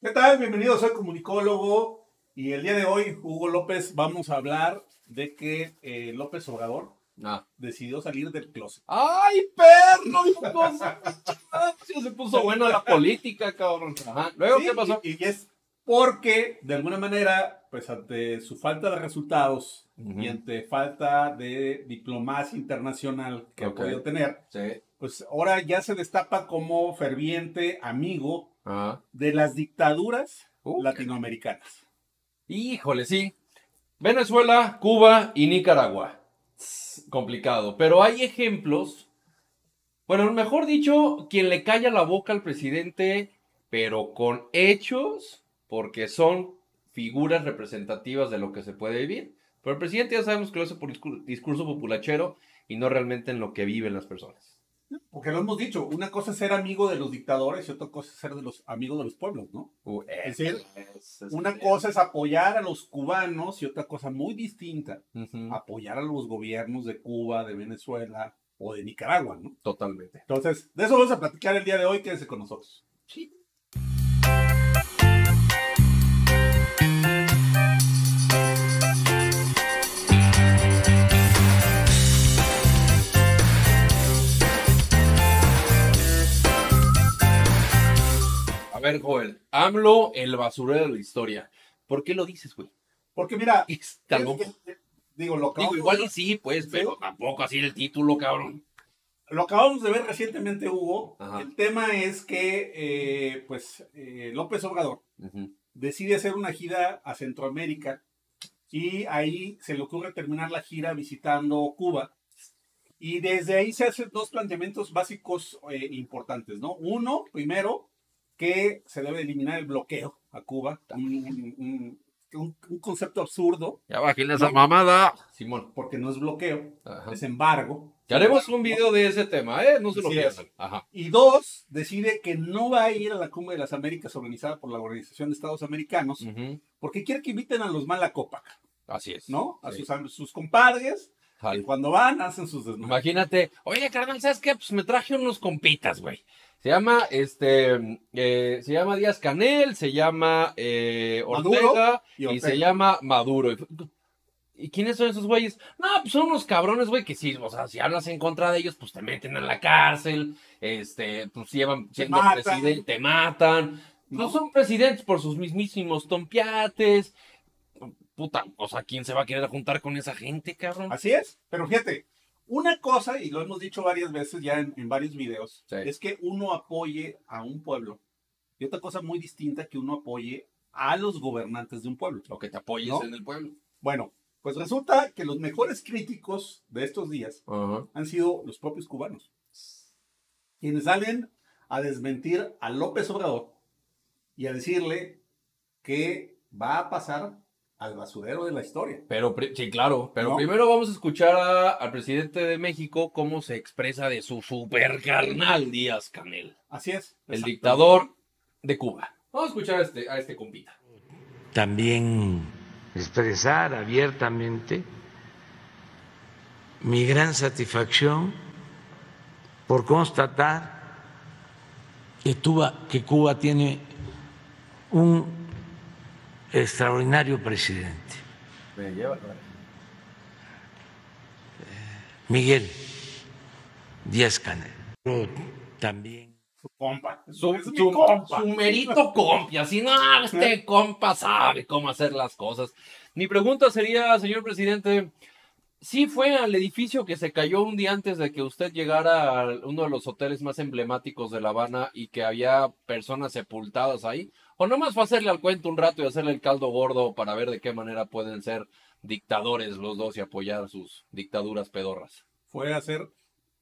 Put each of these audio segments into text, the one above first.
¿Qué tal? Bienvenido, soy comunicólogo y el día de hoy, Hugo López, vamos a hablar de que eh, López Obrador Ah. decidió salir del closet. ¡Ay, perro! Se puso buena la política, cabrón. Ajá. Luego, Sí, ¿qué pasó? Y, y es porque, de alguna manera, pues ante su falta de resultados Ujú. y ante falta de diplomacia internacional que Ok. ha podido tener, Sí. pues ahora ya se destapa como ferviente amigo De las dictaduras Uh, latinoamericanas. Híjole, sí. Venezuela, Cuba y Nicaragua. Complicado. Pero hay ejemplos. Bueno, mejor dicho, quien le calla la boca al presidente, pero con hechos, porque son figuras representativas de lo que se puede vivir. Pero el presidente ya sabemos que lo hace por discur- discurso populachero y no realmente en lo que viven las personas. Porque lo hemos dicho, una cosa es ser amigo de los dictadores y otra cosa es ser de los amigos de los pueblos, ¿no? Uh, Es decir, es- es- Una cosa es apoyar a los cubanos y otra cosa muy distinta, apoyar a los gobiernos de Cuba, de Venezuela o de Nicaragua, ¿no? Totalmente. Entonces, de eso vamos a platicar el día de hoy, quédense con nosotros. A AMLO, el basurero de la historia. ¿Por qué lo dices, güey? Porque mira, Es tan es- loco. es- digo, lo Digo, igual y sí, pues, Sí. pero tampoco así el título, cabrón. lo acabamos de ver recientemente, Hugo. Ajá. El tema es que, eh, pues, eh, López Obrador decide hacer una gira a Centroamérica y ahí se le ocurre terminar la gira visitando Cuba. Y desde ahí se hacen dos planteamientos básicos eh, importantes, ¿no? Uno, primero, que se debe eliminar el bloqueo a Cuba, un, un- concepto absurdo, Ya bájenle esa mamada. Simón. porque no es bloqueo, Ajá. es embargo. Que haremos un video de ese tema, ¿eh? No se lo pierdan. Y dos, decide que no va a ir a la Cumbre de las Américas organizada por la Organización de Estados Americanos, porque quiere que inviten a los Malacopa, Así es. ¿no? A Sí. sus, sus compadres, Jale. y cuando van hacen sus desmadres. Imagínate, oye, carnal, ¿sabes qué? Pues me traje unos compitas, güey. Se llama, este, eh, se llama Díaz Canel, se llama eh, Ortega y se llama Maduro. Y, ¿y quiénes son esos güeyes? No, pues son unos cabrones, güey, que sí, o sea, si hablas en contra de ellos, pues te meten en la cárcel, este, pues llevan siendo presidente, te matan. ¿no? No son presidentes por sus mismísimos tompiates. Puta, o sea, ¿quién se va a querer juntar con esa gente, cabrón? Así es, pero fíjate, una cosa, y lo hemos dicho varias veces ya en, en varios videos, Sí. es que uno apoye a un pueblo. Y otra cosa muy distinta que uno apoye a los gobernantes de un pueblo. O que te apoyes ¿No? en el pueblo. Bueno, pues resulta que los mejores críticos de estos días han sido los propios cubanos, quienes salen a desmentir a López Obrador y a decirle que va a pasar al basurero de la historia. Pero, sí, claro, pero ¿No? primero vamos a escuchar a- al presidente de México cómo se expresa de su super carnal Díaz Canel, Así es. el dictador de Cuba. Vamos a escuchar a este, a este compita. también expresar abiertamente mi gran satisfacción por constatar que, Tuba- que Cuba tiene un extraordinario presidente, Miguel Díaz Canel. Pero también Su compa. Su, Es su- compa. su merito compi, así, no, este compa sabe cómo hacer las cosas. Mi pregunta sería, señor presidente, ¿sí fue al edificio que se cayó un día antes de que usted llegara a uno de los hoteles más emblemáticos de La Habana y que había personas sepultadas ahí? ¿O nomás fue hacerle al cuento un rato y hacerle el caldo gordo para ver de qué manera pueden ser dictadores los dos y apoyar sus dictaduras pedorras? Fue hacer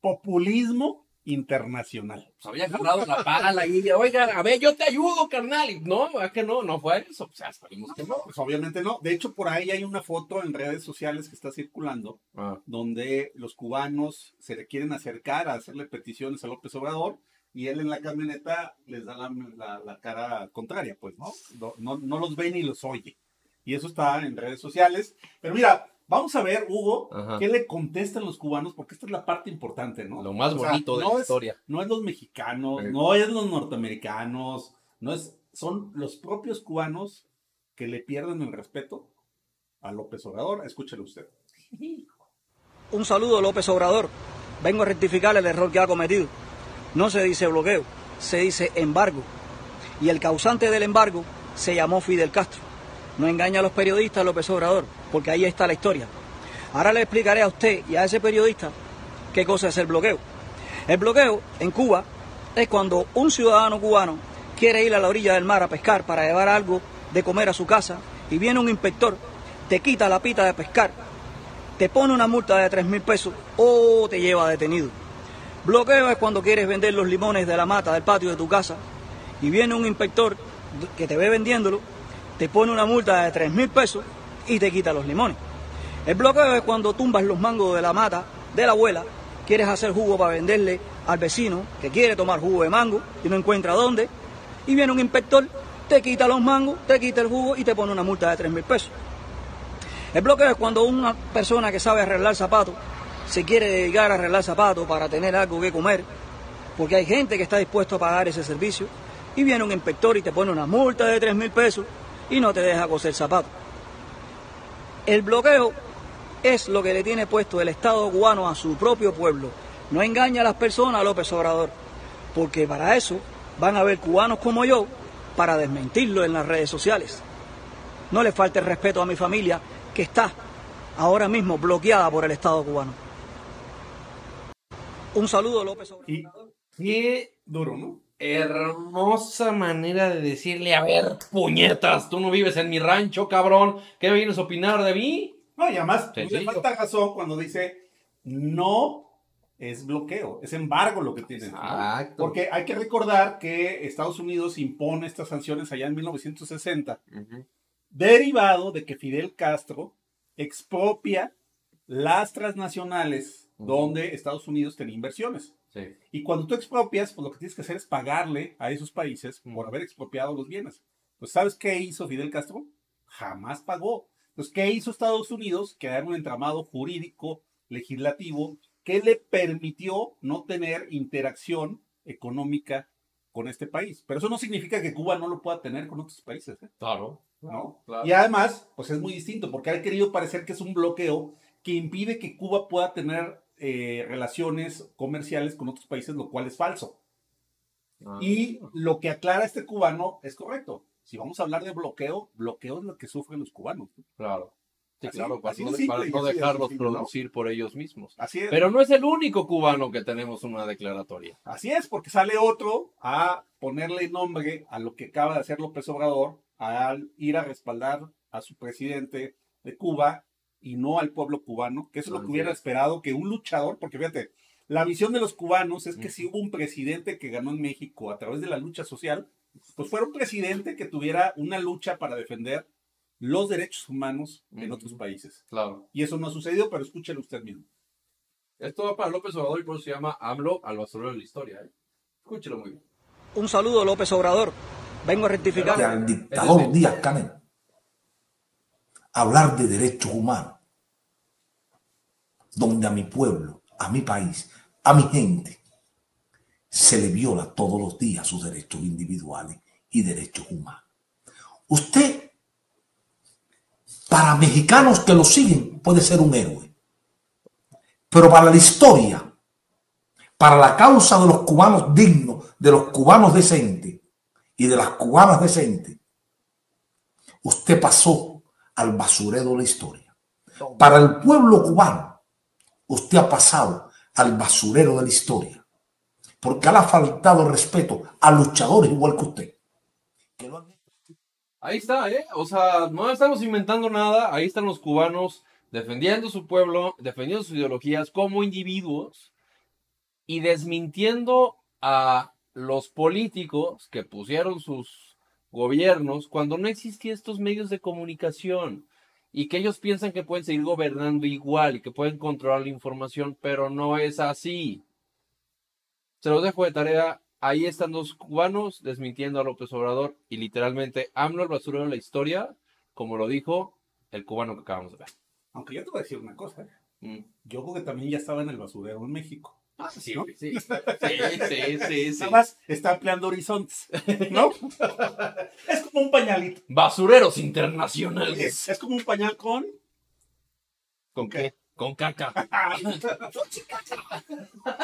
populismo internacional. Pues había agarrado la pala y, oiga, a ver, yo te ayudo, carnal. Y no, ¿a que no? No fue eso. O sea, sabemos que no. Pues obviamente no. De hecho, por ahí hay una foto en redes sociales que está circulando Ah, donde los cubanos se le quieren acercar a hacerle peticiones a López Obrador y él en la camioneta les da la, la- la cara contraria, pues, ¿no? No, no- no los ve ni los oye. Y eso está en redes sociales. Pero mira, vamos a ver, Hugo, Ajá. qué le contestan los cubanos, porque esta es la parte importante, ¿no? Lo más O sea, bonito de no la es- historia. No es los mexicanos, Sí. no es los norteamericanos, no es son los propios cubanos que le pierden el respeto a López Obrador. Escúchelo usted. Un saludo, López Obrador. Vengo a rectificar el error que ha cometido. No se dice bloqueo, se dice embargo. Y el causante del embargo se llamó Fidel Castro. No engaña a los periodistas, López Obrador, porque ahí está la historia. Ahora le explicaré a usted y a ese periodista qué cosa es el bloqueo. El bloqueo en Cuba es cuando un ciudadano cubano quiere ir a la orilla del mar a pescar para llevar algo de comer a su casa y viene un inspector, te quita la pita de pescar, te pone una multa de 3 mil pesos o te lleva detenido. Bloqueo es cuando quieres vender los limones de la mata del patio de tu casa y viene un inspector que te ve vendiéndolo, te pone una multa de 3 mil pesos y te quita los limones. El bloqueo es cuando tumbas los mangos de la mata de la abuela, quieres hacer jugo para venderle al vecino que quiere tomar jugo de mango y no encuentra dónde, y viene un inspector, te quita los mangos, te quita el jugo y te pone una multa de 3 mil pesos. El bloqueo es cuando una persona que sabe arreglar zapatos se quiere dedicar a arreglar zapatos para tener algo que comer, porque hay gente que está dispuesto a pagar ese servicio, y viene un inspector y te pone una multa de 3 mil pesos y no te deja coser zapatos. El bloqueo es lo que le tiene puesto el Estado cubano a su propio pueblo. No engaña a las personas, López Obrador, porque para eso van a haber cubanos como yo para desmentirlo en las redes sociales. No le falte el respeto a mi familia que está ahora mismo bloqueada por el Estado cubano. Un saludo, López Obrador. qué duro, ¿no? Hermosa manera de decirle, a ver, puñetas, tú no vives en mi rancho, cabrón. ¿Qué vienes a opinar de mí? No, y además le Sencillo. falta razón cuando dice no es bloqueo, es embargo lo que tiene. Porque hay que recordar que Estados Unidos impone estas sanciones allá en 1960, Ujú. derivado de que Fidel Castro expropia las transnacionales donde Estados Unidos tenía inversiones. Sí. Y cuando tú expropias, pues lo que tienes que hacer es pagarle a esos países por haber expropiado los bienes. Pues ¿sabes qué hizo Fidel Castro? Jamás pagó. Entonces, ¿qué hizo Estados Unidos? Crear un entramado jurídico, legislativo, que le permitió no tener interacción económica con este país. Pero eso no significa que Cuba no lo pueda tener con otros países. ¿eh? Claro. ¿no? Claro. Y además, pues es muy distinto, porque ha querido parecer que es un bloqueo que impide que Cuba pueda tener eh, relaciones comerciales con otros países, lo cual es falso. Ah. Y lo que aclara este cubano es correcto. Si vamos a hablar de bloqueo, bloqueo es lo que sufren los cubanos. Claro. Sí, Así- claro, para así no, de simple para y no así de dejarlos producir por ellos mismos. Así es. Pero no es el único cubano que tenemos una declaratoria. Así es, porque sale otro a ponerle nombre a lo que acaba de hacer López Obrador, al ir a respaldar a su presidente de Cuba y no al pueblo cubano, que es lo que hubiera es. esperado que un luchador, porque fíjate, la visión de los cubanos es que si hubo un presidente que ganó en México a través de la lucha social, pues fuera un presidente que tuviera una lucha para defender los derechos humanos en otros países. Claro. Y eso no ha sucedido, pero escúchelo usted mismo. Esto va para López Obrador y por eso se llama AMLO al basurero de la historia. ¿eh? Escúchelo muy bien. Un saludo, López Obrador. Vengo a rectificar. al dictador. Díaz Canel hablar de derechos humanos, donde a mi pueblo, a mi país, a mi gente, se le viola todos los días sus derechos individuales y derechos humanos. Usted, para mexicanos que lo siguen, puede ser un héroe, pero para la historia, para la causa de los cubanos dignos, de los cubanos decentes, y de las cubanas decentes, usted pasó al basurero de la historia. Para el pueblo cubano, usted ha pasado al basurero de la historia, porque le ha faltado respeto a luchadores igual que usted. Ahí está, ¿eh? O sea, no estamos inventando nada. Ahí están los cubanos defendiendo su pueblo, defendiendo sus ideologías como individuos y desmintiendo a los políticos que pusieron sus gobiernos cuando no existían estos medios de comunicación y que ellos piensan que pueden seguir gobernando igual y que pueden controlar la información, pero no es así. Se los dejo de tarea. Ahí están dos cubanos desmintiendo a López Obrador y literalmente AMLO el basurero de la historia, como lo dijo el cubano que acabamos de ver. Aunque yo te voy a decir una cosa, ¿eh? Mm. yo creo que también ya estaba en el basurero en México. Ah, sí, ¿no? sí, sí, sí, sí, sí. Nada más está ampliando horizontes, ¿no? es como un pañalito. Basureros internacionales. Es, es como un pañal con... ¿Con qué? Con caca.